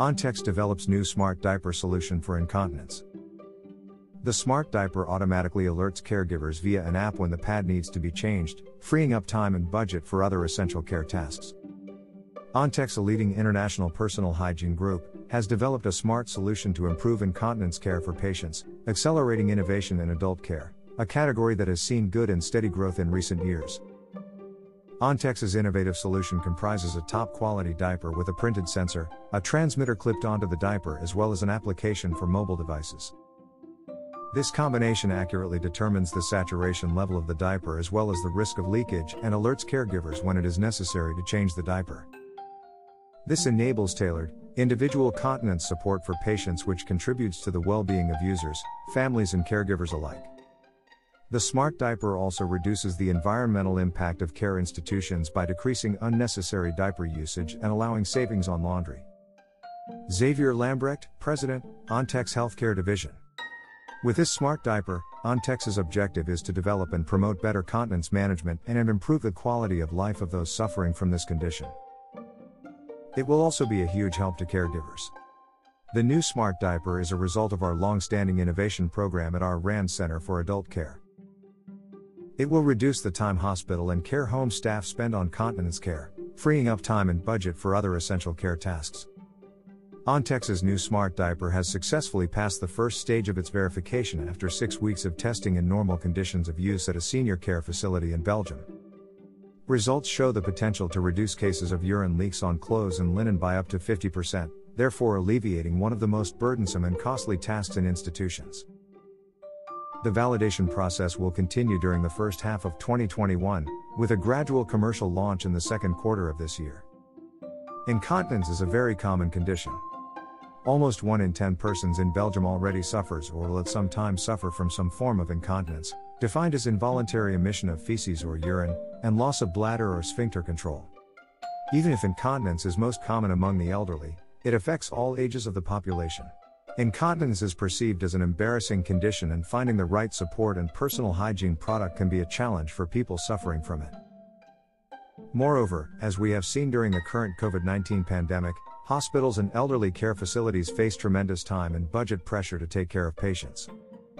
Ontex develops new smart diaper solution for incontinence. The smart diaper automatically alerts caregivers via an app when the pad needs to be changed, freeing up time and budget for other essential care tasks. Ontex, a leading international personal hygiene group, has developed a smart solution to improve incontinence care for patients, accelerating innovation in adult care, a category that has seen good and steady growth in recent years. Ontex's innovative solution comprises a top quality diaper with a printed sensor, a transmitter clipped onto the diaper, as well as an application for mobile devices. This combination accurately determines the saturation level of the diaper as well as the risk of leakage and alerts caregivers when it is necessary to change the diaper. This enables tailored, individual continence support for patients, which contributes to the well being of users, families, and caregivers alike. The smart diaper also reduces the environmental impact of care institutions by decreasing unnecessary diaper usage and allowing savings on laundry. Xavier Lambrecht, President, Ontex Healthcare Division. With this smart diaper, Ontex's objective is to develop and promote better continence management and improve the quality of life of those suffering from this condition. It will also be a huge help to caregivers. The new smart diaper is a result of our long-standing innovation program at our R&D Center for Adult Care. It will reduce the time hospital and care home staff spend on continence care, freeing up time and budget for other essential care tasks. Ontex's new smart diaper has successfully passed the first stage of its verification after six weeks of testing in normal conditions of use at a senior care facility in Belgium. Results show the potential to reduce cases of urine leaks on clothes and linen by up to 50%, therefore alleviating one of the most burdensome and costly tasks in institutions. The validation process will continue during the first half of 2021, with a gradual commercial launch in the second quarter of this year. Incontinence is a very common condition. Almost 1 in 10 persons in Belgium already suffers or will at some time suffer from some form of incontinence, defined as involuntary emission of feces or urine, and loss of bladder or sphincter control. Even if incontinence is most common among the elderly, it affects all ages of the population. Incontinence is perceived as an embarrassing condition, and finding the right support and personal hygiene product can be a challenge for people suffering from it. Moreover, as we have seen during the current COVID 19 pandemic, Hospitals and elderly care facilities face tremendous time and budget pressure to take care of patients.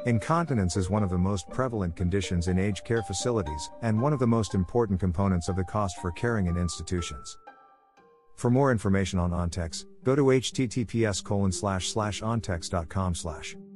Incontinence is one of the most prevalent conditions in aged care facilities and one of the most important components of the cost for caring in institutions. For more information on Ontex, go to https ontex.com.